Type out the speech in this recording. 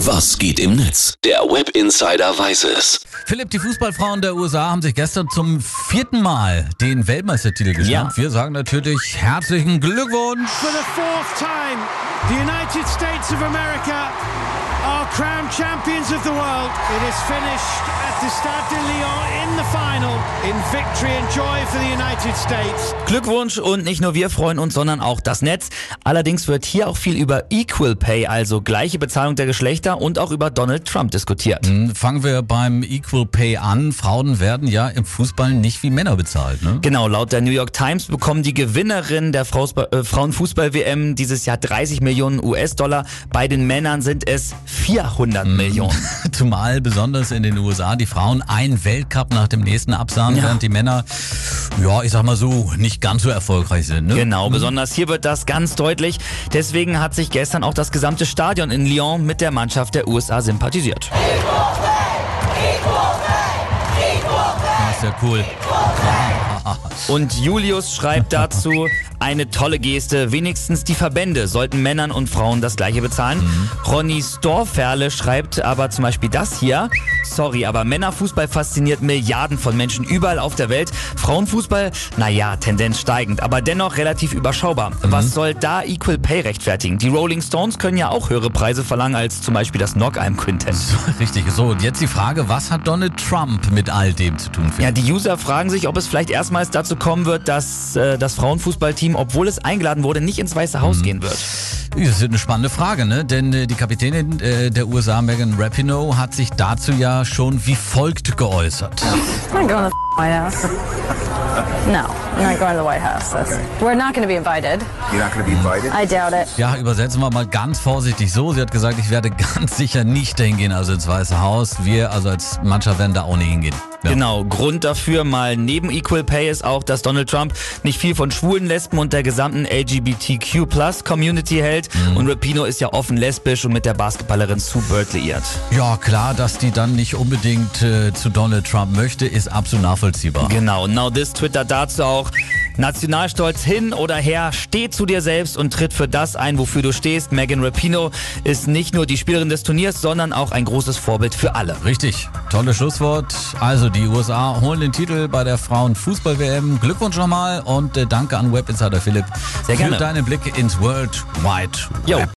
Was geht im Netz? Der Web Insider weiß es. Philipp, die Fußballfrauen der USA haben sich gestern zum vierten Mal den Weltmeistertitel geschnappt. Ja. Wir sagen natürlich herzlichen Glückwunsch. For the fourth time, the United States of America crowned champions of the world. It is finished at the Stade de Lyon in the final in victory and joy for the United States. Glückwunsch und nicht nur wir freuen uns, sondern auch das Netz. Allerdings wird hier auch viel über Equal Pay, also gleiche Bezahlung der Geschlechter und auch über Donald Trump diskutiert. Hm, Fangen wir beim Equal Pay an. Frauen werden ja im Fußball nicht wie Männer bezahlt. Ne? Genau, laut der New York Times bekommen die Gewinnerinnen der äh, Frauenfußball-WM dieses Jahr 30 Millionen US-Dollar. Bei den Männern sind es 400 Millionen. Zumal besonders in den USA die Frauen einen Weltcup nach dem nächsten absahen, Ja. während die Männer, ja, ich sag mal so, nicht ganz so erfolgreich sind. Ne? Genau, besonders hier wird das ganz deutlich. Deswegen hat sich gestern auch das gesamte Stadion in Lyon mit der Mannschaft der USA sympathisiert. Das ist ja cool. Und Julius schreibt dazu, eine tolle Geste. Wenigstens die Verbände sollten Männern und Frauen das gleiche bezahlen. Ronny Storferle schreibt aber zum Beispiel das hier. Sorry, aber Männerfußball fasziniert Milliarden von Menschen überall auf der Welt. Frauenfußball, naja, Tendenz steigend, aber dennoch relativ überschaubar. Was soll da Equal Pay rechtfertigen? Die Rolling Stones können ja auch höhere Preise verlangen als zum Beispiel das Knockheim Quintett. Richtig. So, und jetzt die Frage, was hat Donald Trump mit all dem zu tun? Ja, die User fragen sich, ob es vielleicht erstmals dazu kommen wird, dass äh, das Frauenfußballteam, obwohl es eingeladen wurde, nicht ins Weiße Haus gehen wird. Das ist eine spannende Frage, ne? Denn äh, die Kapitänin äh, der USA, Megan Rapinoe, hat sich dazu ja schon wie folgt geäußert. I'm not going to the White House. No, I'm not going to the White House. That's, we're not going to be invited. You're not going to be invited? I doubt it. Ja, übersetzen wir mal ganz vorsichtig so. Sie hat gesagt, ich werde ganz sicher nicht dahin gehen, also ins Weiße Haus. Wir, also als Mannschaft, werden da auch nicht hingehen. Ja. Genau, Grund dafür mal neben Equal Pay ist auch, dass Donald Trump nicht viel von Schwulen, Lesben und der gesamten LGBTQ-Plus-Community hält. Und Rapino ist ja offen lesbisch und mit der Basketballerin Sue Bird liiert. Ja, klar, dass die dann nicht unbedingt äh, zu Donald Trump möchte, ist absolut nachvollziehbar. Genau, Now This twittert dazu auch, Nationalstolz hin oder her, steh zu dir selbst und tritt für das ein, wofür du stehst. Megan Rapino ist nicht nur die Spielerin des Turniers, sondern auch ein großes Vorbild für alle. Richtig, tolles Schlusswort. Also die USA holen den Titel bei der Frauenfußball-WM. Glückwunsch nochmal und äh, danke an Web Insider Philipp Sehr gerne. für deinen Blick ins World Wide. Web.